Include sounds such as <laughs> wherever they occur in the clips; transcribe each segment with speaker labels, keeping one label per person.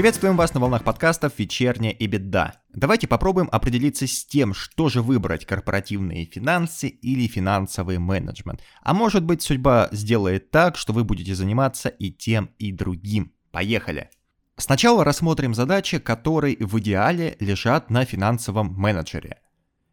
Speaker 1: Приветствуем вас на волнах подкастов «Вечерняя и беда». Давайте попробуем определиться с тем, что же выбрать, корпоративные финансы или финансовый менеджмент. А может быть судьба сделает так, что вы будете заниматься и тем, и другим. Поехали! Сначала рассмотрим задачи, которые в идеале лежат на финансовом менеджере.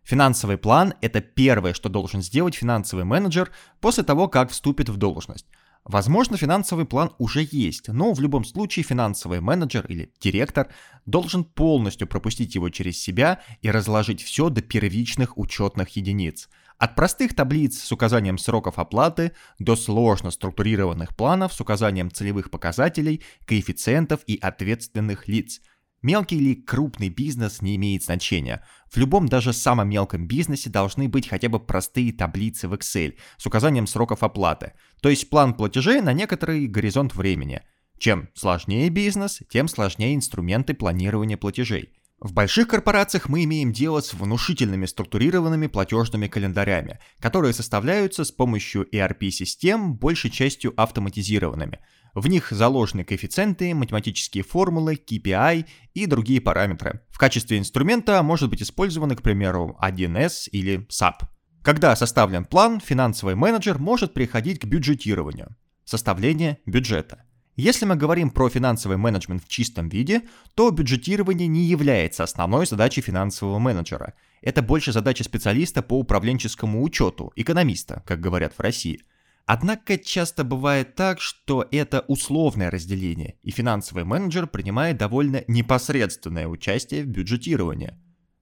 Speaker 1: Финансовый план – это первое, что должен сделать финансовый менеджер после того, как вступит в должность. Возможно, финансовый план уже есть, но в любом случае финансовый менеджер или директор должен полностью пропустить его через себя и разложить все до первичных учетных единиц. От простых таблиц с указанием сроков оплаты до сложно структурированных планов с указанием целевых показателей, коэффициентов и ответственных лиц – Мелкий или крупный бизнес не имеет значения. В любом даже самом мелком бизнесе должны быть хотя бы простые таблицы в Excel с указанием сроков оплаты, то есть план платежей на некоторый горизонт времени. Чем сложнее бизнес, тем сложнее инструменты планирования платежей. В больших корпорациях мы имеем дело с внушительными структурированными платежными календарями, которые составляются с помощью ERP-систем, большей частью автоматизированными – в них заложены коэффициенты, математические формулы, KPI и другие параметры. В качестве инструмента может быть использованы, к примеру, 1С или SAP. Когда составлен план, финансовый менеджер может переходить к бюджетированию. Составление бюджета. Если мы говорим про финансовый менеджмент в чистом виде, то бюджетирование не является основной задачей финансового менеджера. Это больше задача специалиста по управленческому учету, экономиста, как говорят в России – Однако часто бывает так, что это условное разделение, и финансовый менеджер принимает довольно непосредственное участие в бюджетировании.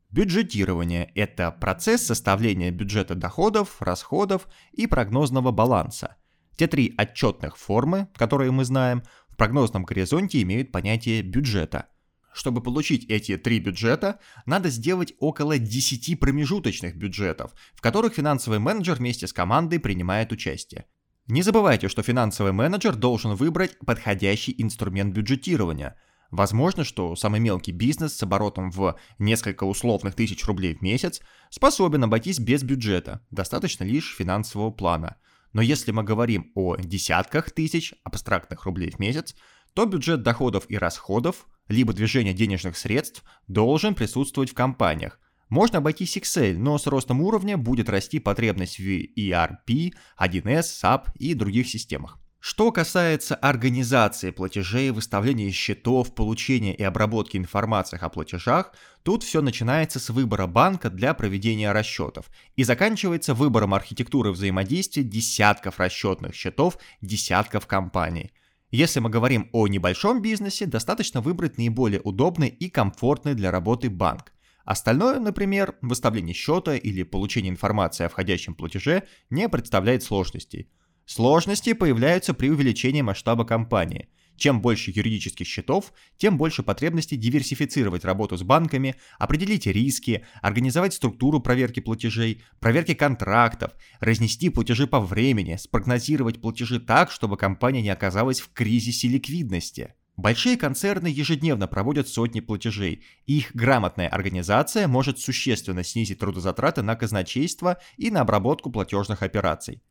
Speaker 1: Бюджетирование – это процесс составления бюджета доходов, расходов и прогнозного баланса. Те три отчетных формы, которые мы знаем, в прогнозном горизонте имеют понятие бюджета. Чтобы получить эти три бюджета, надо сделать около 10 промежуточных бюджетов, в которых финансовый менеджер вместе с командой принимает участие. Не забывайте, что финансовый менеджер должен выбрать подходящий инструмент бюджетирования. Возможно, что самый мелкий бизнес с оборотом в несколько условных тысяч рублей в месяц способен обойтись без бюджета, достаточно лишь финансового плана. Но если мы говорим о десятках тысяч абстрактных рублей в месяц, то бюджет доходов и расходов, либо движение денежных средств должен присутствовать в компаниях, можно обойтись Excel, но с ростом уровня будет расти потребность в ERP, 1С, SAP и других системах. Что касается организации платежей, выставления счетов, получения и обработки информации о платежах, тут все начинается с выбора банка для проведения расчетов и заканчивается выбором архитектуры взаимодействия десятков расчетных счетов, десятков компаний. Если мы говорим о небольшом бизнесе, достаточно выбрать наиболее удобный и комфортный для работы банк. Остальное, например, выставление счета или получение информации о входящем платеже, не представляет сложностей. Сложности появляются при увеличении масштаба компании. Чем больше юридических счетов, тем больше потребности диверсифицировать работу с банками, определить риски, организовать структуру проверки платежей, проверки контрактов, разнести платежи по времени, спрогнозировать платежи так, чтобы компания не оказалась в кризисе ликвидности. Большие концерны ежедневно проводят сотни платежей, и их грамотная организация может существенно снизить трудозатраты на казначейство и на обработку платежных операций.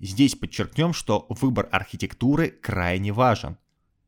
Speaker 1: Здесь подчеркнем, что выбор архитектуры крайне важен.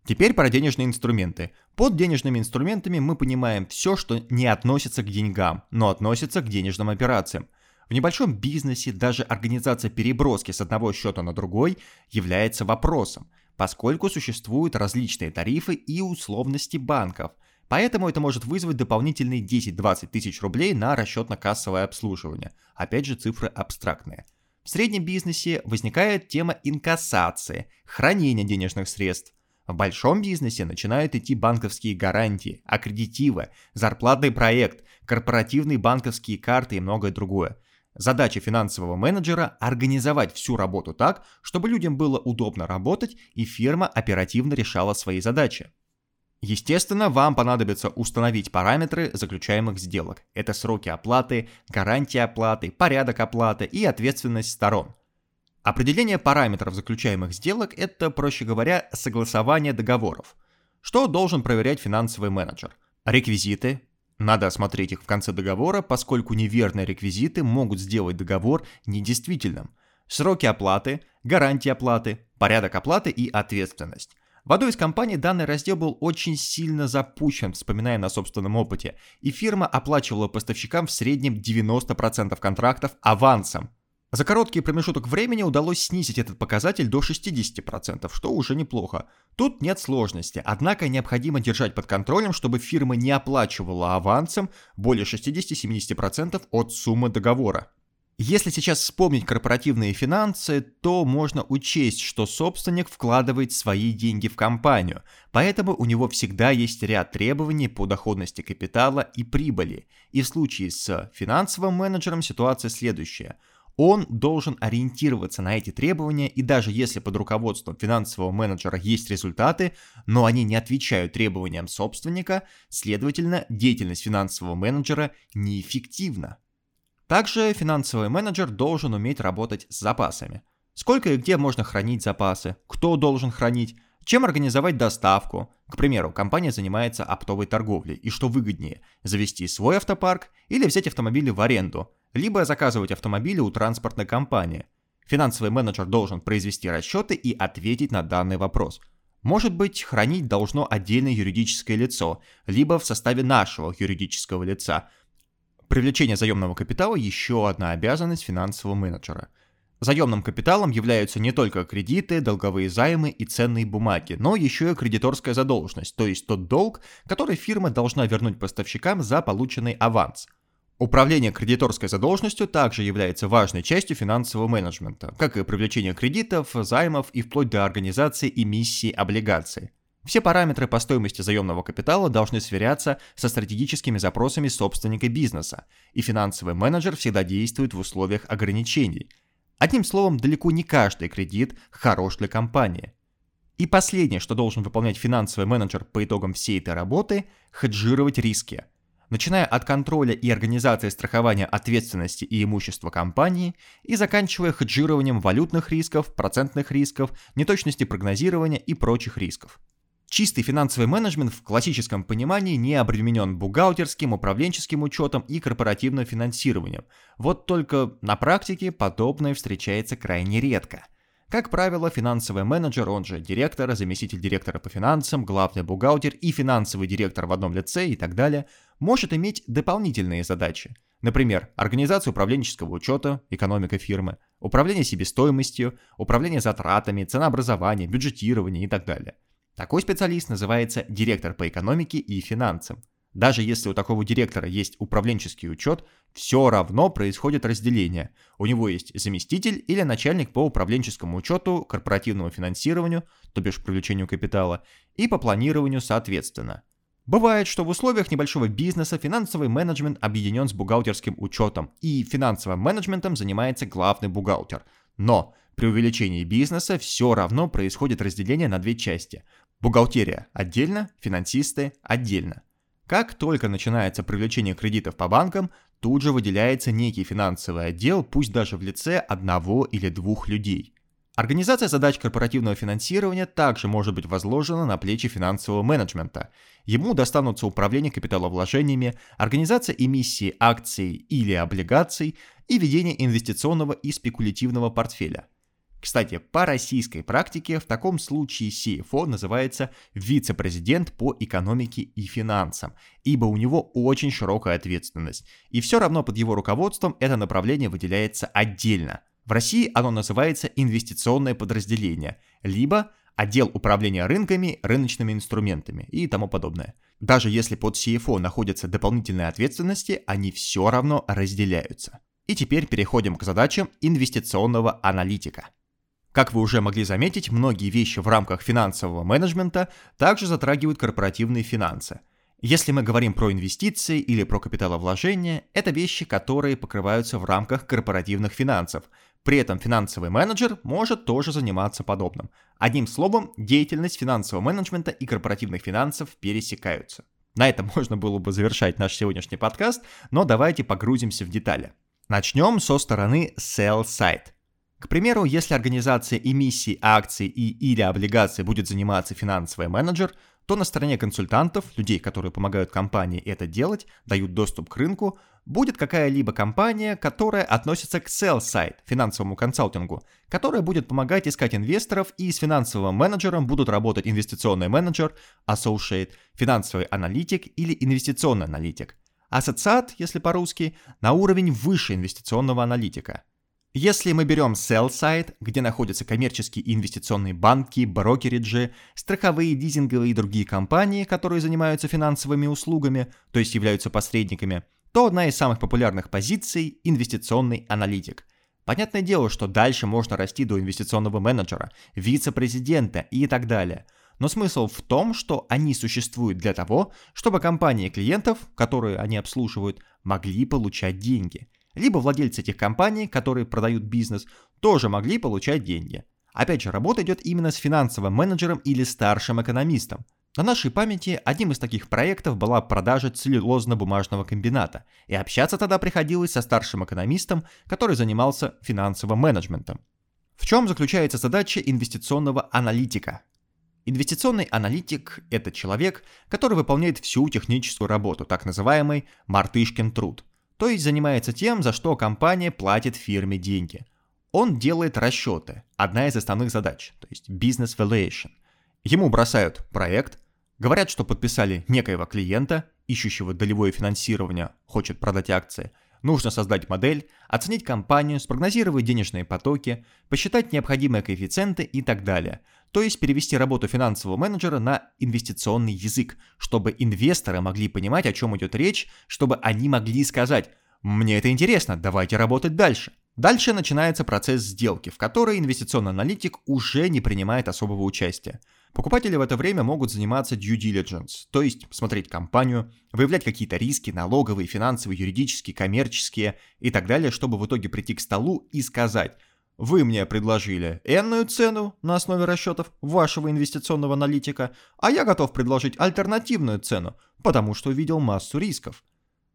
Speaker 1: Теперь про денежные инструменты. Под денежными инструментами мы понимаем все, что не относится к деньгам, но относится к денежным операциям. В небольшом бизнесе даже организация переброски с одного счета на другой является вопросом – поскольку существуют различные тарифы и условности банков, поэтому это может вызвать дополнительные 10-20 тысяч рублей на расчетно-кассовое обслуживание. Опять же, цифры абстрактные. В среднем бизнесе возникает тема инкассации, хранения денежных средств. В большом бизнесе начинают идти банковские гарантии, аккредитивы, зарплатный проект, корпоративные банковские карты и многое другое. Задача финансового менеджера – организовать всю работу так, чтобы людям было удобно работать и фирма оперативно решала свои задачи. Естественно, вам понадобится установить параметры заключаемых сделок. Это сроки оплаты, гарантия оплаты, порядок оплаты и ответственность сторон. Определение параметров заключаемых сделок – это, проще говоря, согласование договоров. Что должен проверять финансовый менеджер? Реквизиты. Надо осмотреть их в конце договора, поскольку неверные реквизиты могут сделать договор недействительным. Сроки оплаты, гарантии оплаты, порядок оплаты и ответственность. В одной из компаний данный раздел был очень сильно запущен, вспоминая на собственном опыте, и фирма оплачивала поставщикам в среднем 90% контрактов авансом. За короткий промежуток времени удалось снизить этот показатель до 60%, что уже неплохо. Тут нет сложности, однако необходимо держать под контролем, чтобы фирма не оплачивала авансом более 60-70% от суммы договора. Если сейчас вспомнить корпоративные финансы, то можно учесть, что собственник вкладывает свои деньги в компанию, поэтому у него всегда есть ряд требований по доходности капитала и прибыли. И в случае с финансовым менеджером ситуация следующая. Он должен ориентироваться на эти требования, и даже если под руководством финансового менеджера есть результаты, но они не отвечают требованиям собственника, следовательно, деятельность финансового менеджера неэффективна. Также финансовый менеджер должен уметь работать с запасами. Сколько и где можно хранить запасы, кто должен хранить, чем организовать доставку. К примеру, компания занимается оптовой торговлей, и что выгоднее, завести свой автопарк или взять автомобили в аренду, либо заказывать автомобили у транспортной компании. Финансовый менеджер должен произвести расчеты и ответить на данный вопрос. Может быть, хранить должно отдельное юридическое лицо, либо в составе нашего юридического лица – Привлечение заемного капитала – еще одна обязанность финансового менеджера. Заемным капиталом являются не только кредиты, долговые займы и ценные бумаги, но еще и кредиторская задолженность, то есть тот долг, который фирма должна вернуть поставщикам за полученный аванс. Управление кредиторской задолженностью также является важной частью финансового менеджмента, как и привлечение кредитов, займов и вплоть до организации эмиссии облигаций. Все параметры по стоимости заемного капитала должны сверяться со стратегическими запросами собственника бизнеса, и финансовый менеджер всегда действует в условиях ограничений. Одним словом, далеко не каждый кредит хорош для компании. И последнее, что должен выполнять финансовый менеджер по итогам всей этой работы – хеджировать риски. Начиная от контроля и организации страхования ответственности и имущества компании и заканчивая хеджированием валютных рисков, процентных рисков, неточности прогнозирования и прочих рисков. Чистый финансовый менеджмент в классическом понимании не обременен бухгалтерским, управленческим учетом и корпоративным финансированием. Вот только на практике подобное встречается крайне редко. Как правило, финансовый менеджер, он же директор, заместитель директора по финансам, главный бухгалтер и финансовый директор в одном лице и так далее, может иметь дополнительные задачи. Например, организация управленческого учета, экономика фирмы, управление себестоимостью, управление затратами, ценообразование, бюджетирование и так далее. Такой специалист называется директор по экономике и финансам. Даже если у такого директора есть управленческий учет, все равно происходит разделение. У него есть заместитель или начальник по управленческому учету, корпоративному финансированию, то бишь привлечению капитала, и по планированию соответственно. Бывает, что в условиях небольшого бизнеса финансовый менеджмент объединен с бухгалтерским учетом, и финансовым менеджментом занимается главный бухгалтер. Но при увеличении бизнеса все равно происходит разделение на две части. Бухгалтерия отдельно, финансисты отдельно. Как только начинается привлечение кредитов по банкам, тут же выделяется некий финансовый отдел, пусть даже в лице одного или двух людей. Организация задач корпоративного финансирования также может быть возложена на плечи финансового менеджмента. Ему достанутся управление капиталовложениями, организация эмиссии акций или облигаций и ведение инвестиционного и спекулятивного портфеля. Кстати, по российской практике в таком случае CFO называется вице-президент по экономике и финансам, ибо у него очень широкая ответственность, и все равно под его руководством это направление выделяется отдельно. В России оно называется инвестиционное подразделение, либо отдел управления рынками, рыночными инструментами и тому подобное. Даже если под CFO находятся дополнительные ответственности, они все равно разделяются. И теперь переходим к задачам инвестиционного аналитика. Как вы уже могли заметить, многие вещи в рамках финансового менеджмента также затрагивают корпоративные финансы. Если мы говорим про инвестиции или про капиталовложения, это вещи, которые покрываются в рамках корпоративных финансов. При этом финансовый менеджер может тоже заниматься подобным. Одним словом, деятельность финансового менеджмента и корпоративных финансов пересекаются. На этом <laughs> можно было бы завершать наш сегодняшний подкаст, но давайте погрузимся в детали. Начнем со стороны sell side. К примеру, если организация эмиссии акций и или облигаций будет заниматься финансовый менеджер, то на стороне консультантов, людей, которые помогают компании это делать, дают доступ к рынку, будет какая-либо компания, которая относится к sell-side, финансовому консалтингу, которая будет помогать искать инвесторов, и с финансовым менеджером будут работать инвестиционный менеджер, associate, финансовый аналитик или инвестиционный аналитик. Ассоциат, если по-русски, на уровень выше инвестиционного аналитика – если мы берем sell side, где находятся коммерческие и инвестиционные банки, брокериджи, страховые, лизинговые и другие компании, которые занимаются финансовыми услугами, то есть являются посредниками, то одна из самых популярных позиций – инвестиционный аналитик. Понятное дело, что дальше можно расти до инвестиционного менеджера, вице-президента и так далее. Но смысл в том, что они существуют для того, чтобы компании клиентов, которые они обслуживают, могли получать деньги – либо владельцы этих компаний, которые продают бизнес, тоже могли получать деньги. Опять же, работа идет именно с финансовым менеджером или старшим экономистом. На нашей памяти одним из таких проектов была продажа целлюлозно-бумажного комбината, и общаться тогда приходилось со старшим экономистом, который занимался финансовым менеджментом. В чем заключается задача инвестиционного аналитика? Инвестиционный аналитик – это человек, который выполняет всю техническую работу, так называемый «мартышкин труд», то есть занимается тем, за что компания платит фирме деньги. Он делает расчеты, одна из основных задач, то есть business valuation. Ему бросают проект, говорят, что подписали некоего клиента, ищущего долевое финансирование, хочет продать акции, нужно создать модель, оценить компанию, спрогнозировать денежные потоки, посчитать необходимые коэффициенты и так далее. То есть перевести работу финансового менеджера на инвестиционный язык, чтобы инвесторы могли понимать, о чем идет речь, чтобы они могли сказать «Мне это интересно, давайте работать дальше». Дальше начинается процесс сделки, в которой инвестиционный аналитик уже не принимает особого участия. Покупатели в это время могут заниматься due diligence, то есть смотреть компанию, выявлять какие-то риски, налоговые, финансовые, юридические, коммерческие и так далее, чтобы в итоге прийти к столу и сказать вы мне предложили энную цену на основе расчетов вашего инвестиционного аналитика, а я готов предложить альтернативную цену, потому что увидел массу рисков.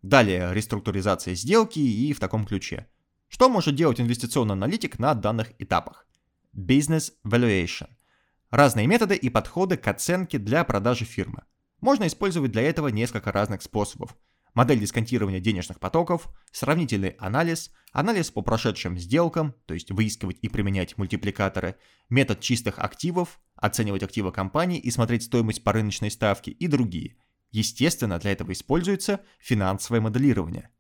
Speaker 1: Далее реструктуризация сделки и в таком ключе. Что может делать инвестиционный аналитик на данных этапах? Business Valuation. Разные методы и подходы к оценке для продажи фирмы. Можно использовать для этого несколько разных способов. Модель дисконтирования денежных потоков, сравнительный анализ, анализ по прошедшим сделкам, то есть выискивать и применять мультипликаторы, метод чистых активов, оценивать активы компании и смотреть стоимость по рыночной ставке и другие. Естественно, для этого используется финансовое моделирование –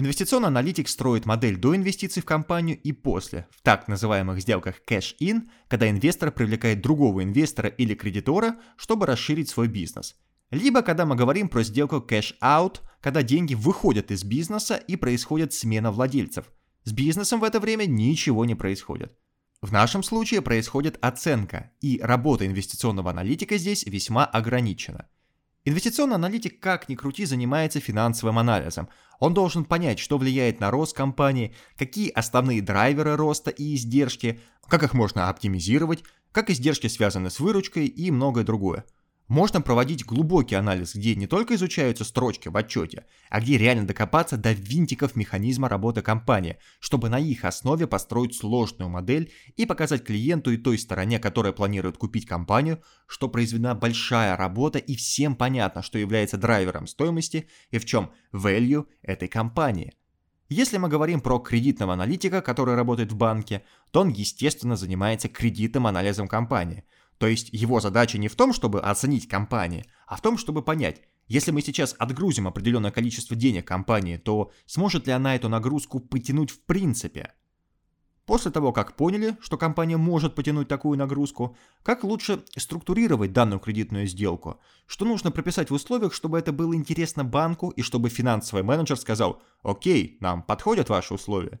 Speaker 1: Инвестиционный аналитик строит модель до инвестиций в компанию и после, в так называемых сделках cash-in, когда инвестор привлекает другого инвестора или кредитора, чтобы расширить свой бизнес. Либо когда мы говорим про сделку cash-out, когда деньги выходят из бизнеса и происходит смена владельцев. С бизнесом в это время ничего не происходит. В нашем случае происходит оценка, и работа инвестиционного аналитика здесь весьма ограничена – Инвестиционный аналитик, как ни крути, занимается финансовым анализом. Он должен понять, что влияет на рост компании, какие основные драйверы роста и издержки, как их можно оптимизировать, как издержки связаны с выручкой и многое другое. Можно проводить глубокий анализ, где не только изучаются строчки в отчете, а где реально докопаться до винтиков механизма работы компании, чтобы на их основе построить сложную модель и показать клиенту и той стороне, которая планирует купить компанию, что произведена большая работа и всем понятно, что является драйвером стоимости и в чем value этой компании. Если мы говорим про кредитного аналитика, который работает в банке, то он, естественно, занимается кредитным анализом компании – то есть его задача не в том, чтобы оценить компании, а в том, чтобы понять, если мы сейчас отгрузим определенное количество денег компании, то сможет ли она эту нагрузку потянуть в принципе? После того, как поняли, что компания может потянуть такую нагрузку, как лучше структурировать данную кредитную сделку, что нужно прописать в условиях, чтобы это было интересно банку и чтобы финансовый менеджер сказал «Окей, нам подходят ваши условия».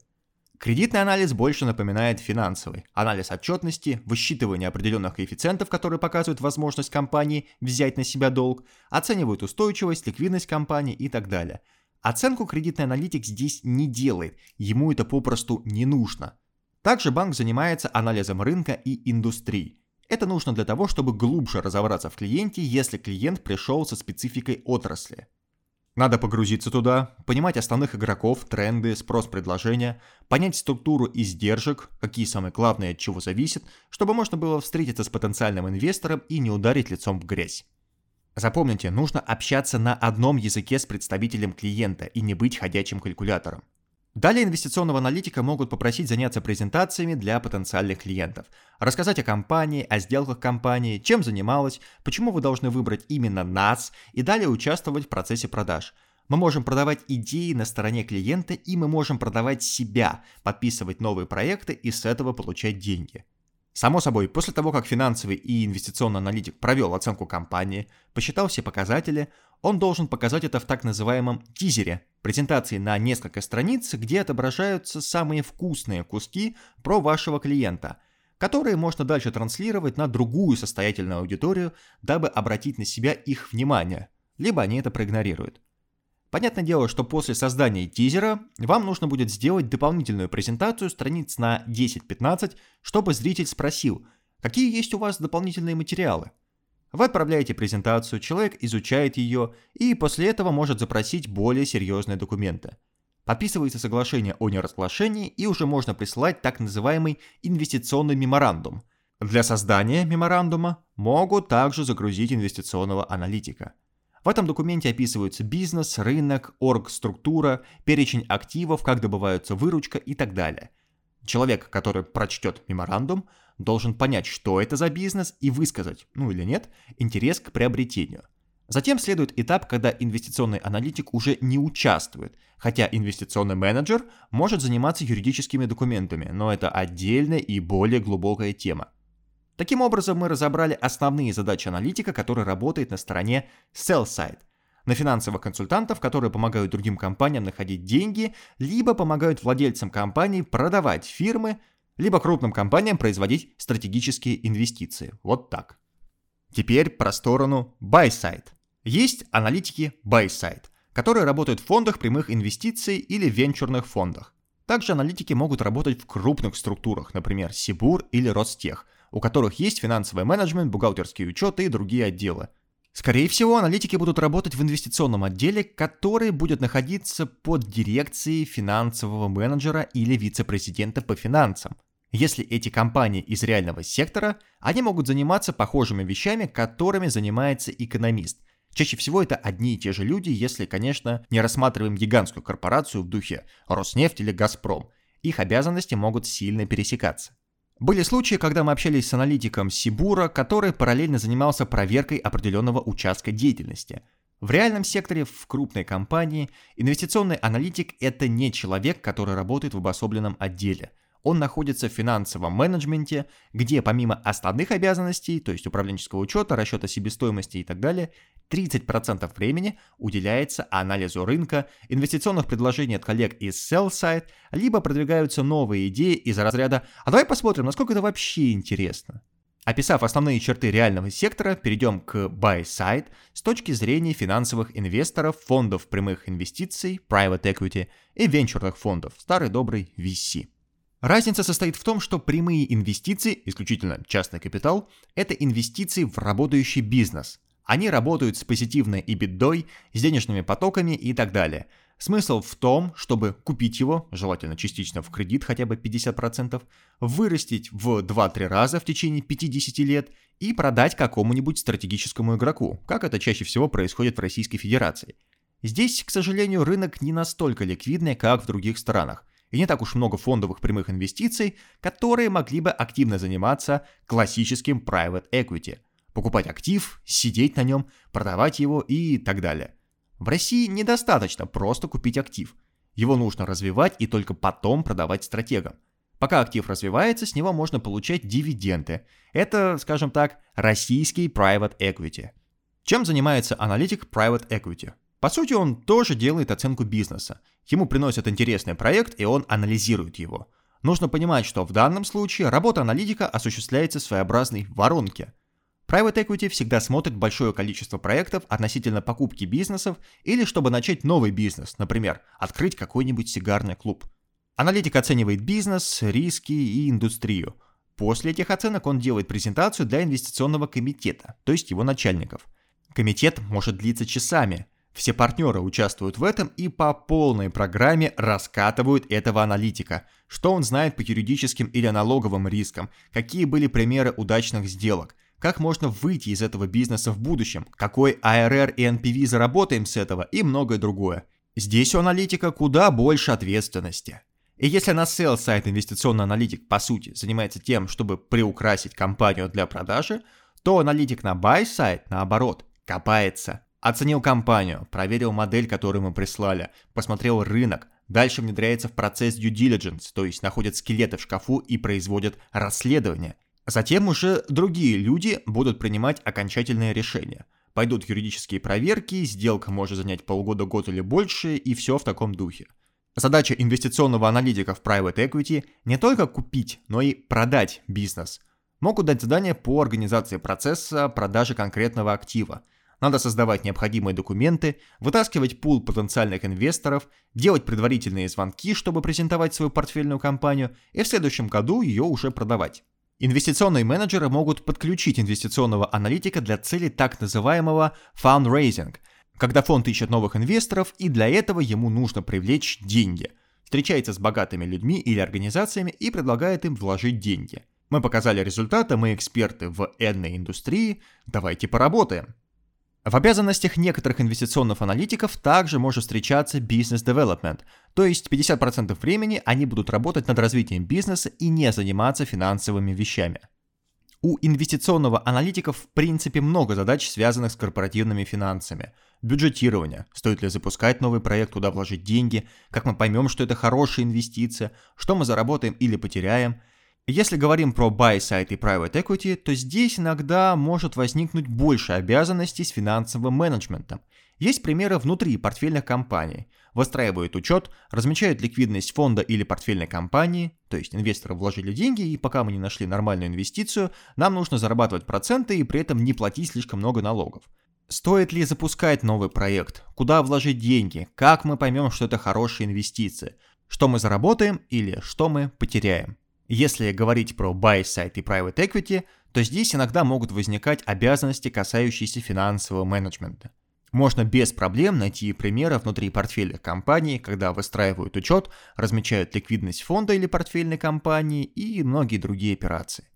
Speaker 1: Кредитный анализ больше напоминает финансовый. Анализ отчетности, высчитывание определенных коэффициентов, которые показывают возможность компании взять на себя долг, оценивают устойчивость, ликвидность компании и так далее. Оценку кредитный аналитик здесь не делает, ему это попросту не нужно. Также банк занимается анализом рынка и индустрии. Это нужно для того, чтобы глубже разобраться в клиенте, если клиент пришел со спецификой отрасли. Надо погрузиться туда, понимать основных игроков, тренды, спрос-предложения, понять структуру издержек, какие самые главные от чего зависят, чтобы можно было встретиться с потенциальным инвестором и не ударить лицом в грязь. Запомните, нужно общаться на одном языке с представителем клиента и не быть ходячим калькулятором. Далее инвестиционного аналитика могут попросить заняться презентациями для потенциальных клиентов, рассказать о компании, о сделках компании, чем занималась, почему вы должны выбрать именно нас и далее участвовать в процессе продаж. Мы можем продавать идеи на стороне клиента и мы можем продавать себя, подписывать новые проекты и с этого получать деньги. Само собой, после того, как финансовый и инвестиционный аналитик провел оценку компании, посчитал все показатели, он должен показать это в так называемом тизере, презентации на несколько страниц, где отображаются самые вкусные куски про вашего клиента, которые можно дальше транслировать на другую состоятельную аудиторию, дабы обратить на себя их внимание, либо они это проигнорируют. Понятное дело, что после создания тизера вам нужно будет сделать дополнительную презентацию страниц на 10-15, чтобы зритель спросил, какие есть у вас дополнительные материалы. Вы отправляете презентацию, человек изучает ее и после этого может запросить более серьезные документы. Подписывается соглашение о неразглашении и уже можно присылать так называемый инвестиционный меморандум. Для создания меморандума могут также загрузить инвестиционного аналитика – в этом документе описываются бизнес, рынок, орг-структура, перечень активов, как добываются выручка и так далее. Человек, который прочтет меморандум, должен понять, что это за бизнес и высказать, ну или нет, интерес к приобретению. Затем следует этап, когда инвестиционный аналитик уже не участвует, хотя инвестиционный менеджер может заниматься юридическими документами, но это отдельная и более глубокая тема. Таким образом, мы разобрали основные задачи аналитика, который работает на стороне sell-side, на финансовых консультантов, которые помогают другим компаниям находить деньги, либо помогают владельцам компаний продавать фирмы, либо крупным компаниям производить стратегические инвестиции. Вот так. Теперь про сторону buy-side. Есть аналитики buy-side, которые работают в фондах прямых инвестиций или венчурных фондах. Также аналитики могут работать в крупных структурах, например, Сибур или Ростех – у которых есть финансовый менеджмент, бухгалтерские учеты и другие отделы. Скорее всего, аналитики будут работать в инвестиционном отделе, который будет находиться под дирекцией финансового менеджера или вице-президента по финансам. Если эти компании из реального сектора, они могут заниматься похожими вещами, которыми занимается экономист. Чаще всего это одни и те же люди, если, конечно, не рассматриваем гигантскую корпорацию в духе Роснефть или Газпром. Их обязанности могут сильно пересекаться. Были случаи, когда мы общались с аналитиком Сибура, который параллельно занимался проверкой определенного участка деятельности. В реальном секторе, в крупной компании, инвестиционный аналитик – это не человек, который работает в обособленном отделе – он находится в финансовом менеджменте, где помимо основных обязанностей, то есть управленческого учета, расчета себестоимости и так далее, 30% времени уделяется анализу рынка, инвестиционных предложений от коллег из sell side, либо продвигаются новые идеи из разряда «А давай посмотрим, насколько это вообще интересно». Описав основные черты реального сектора, перейдем к buy side с точки зрения финансовых инвесторов, фондов прямых инвестиций, private equity и венчурных фондов, старый добрый VC. Разница состоит в том, что прямые инвестиции, исключительно частный капитал, это инвестиции в работающий бизнес. Они работают с позитивной EBITDA, с денежными потоками и так далее. Смысл в том, чтобы купить его, желательно частично в кредит хотя бы 50%, вырастить в 2-3 раза в течение 50 лет и продать какому-нибудь стратегическому игроку, как это чаще всего происходит в Российской Федерации. Здесь, к сожалению, рынок не настолько ликвидный, как в других странах и не так уж много фондовых прямых инвестиций, которые могли бы активно заниматься классическим private equity. Покупать актив, сидеть на нем, продавать его и так далее. В России недостаточно просто купить актив. Его нужно развивать и только потом продавать стратегам. Пока актив развивается, с него можно получать дивиденды. Это, скажем так, российский private equity. Чем занимается аналитик private equity? По сути, он тоже делает оценку бизнеса. Ему приносят интересный проект, и он анализирует его. Нужно понимать, что в данном случае работа аналитика осуществляется в своеобразной воронке. Private Equity всегда смотрит большое количество проектов относительно покупки бизнесов или чтобы начать новый бизнес, например, открыть какой-нибудь сигарный клуб. Аналитик оценивает бизнес, риски и индустрию. После этих оценок он делает презентацию для инвестиционного комитета, то есть его начальников. Комитет может длиться часами – все партнеры участвуют в этом и по полной программе раскатывают этого аналитика, что он знает по юридическим или налоговым рискам, какие были примеры удачных сделок, как можно выйти из этого бизнеса в будущем, какой ARR и NPV заработаем с этого и многое другое. Здесь у аналитика куда больше ответственности. И если на sell сайт инвестиционный аналитик по сути занимается тем, чтобы приукрасить компанию для продажи, то аналитик на buy сайт наоборот копается. Оценил компанию, проверил модель, которую мы прислали, посмотрел рынок, дальше внедряется в процесс due diligence, то есть находит скелеты в шкафу и производит расследование. Затем уже другие люди будут принимать окончательные решения. Пойдут юридические проверки, сделка может занять полгода, год или больше, и все в таком духе. Задача инвестиционного аналитика в private equity не только купить, но и продать бизнес. Могут дать задания по организации процесса продажи конкретного актива. Надо создавать необходимые документы, вытаскивать пул потенциальных инвесторов, делать предварительные звонки, чтобы презентовать свою портфельную компанию, и в следующем году ее уже продавать. Инвестиционные менеджеры могут подключить инвестиционного аналитика для цели так называемого fundraising – когда фонд ищет новых инвесторов, и для этого ему нужно привлечь деньги. Встречается с богатыми людьми или организациями и предлагает им вложить деньги. Мы показали результаты, мы эксперты в энной индустрии, давайте поработаем. В обязанностях некоторых инвестиционных аналитиков также может встречаться бизнес-девелопмент, то есть 50% времени они будут работать над развитием бизнеса и не заниматься финансовыми вещами. У инвестиционного аналитика в принципе много задач, связанных с корпоративными финансами. Бюджетирование, стоит ли запускать новый проект, куда вложить деньги, как мы поймем, что это хорошая инвестиция, что мы заработаем или потеряем. Если говорим про buy side и private equity, то здесь иногда может возникнуть больше обязанностей с финансовым менеджментом. Есть примеры внутри портфельных компаний. Выстраивают учет, размечают ликвидность фонда или портфельной компании, то есть инвесторы вложили деньги, и пока мы не нашли нормальную инвестицию, нам нужно зарабатывать проценты и при этом не платить слишком много налогов. Стоит ли запускать новый проект? Куда вложить деньги? Как мы поймем, что это хорошая инвестиция? Что мы заработаем или что мы потеряем? Если говорить про buy side и private equity, то здесь иногда могут возникать обязанности, касающиеся финансового менеджмента. Можно без проблем найти примеры внутри портфеля компании, когда выстраивают учет, размечают ликвидность фонда или портфельной компании и многие другие операции.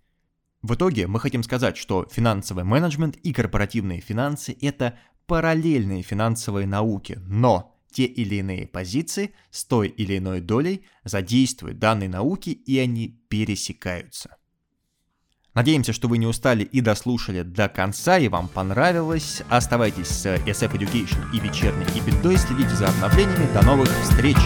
Speaker 1: В итоге мы хотим сказать, что финансовый менеджмент и корпоративные финансы – это параллельные финансовые науки, но те или иные позиции с той или иной долей задействуют данные науки и они пересекаются. Надеемся, что вы не устали и дослушали до конца, и вам понравилось. Оставайтесь с SF Education и вечерней и бедой, следите за обновлениями. До новых встреч!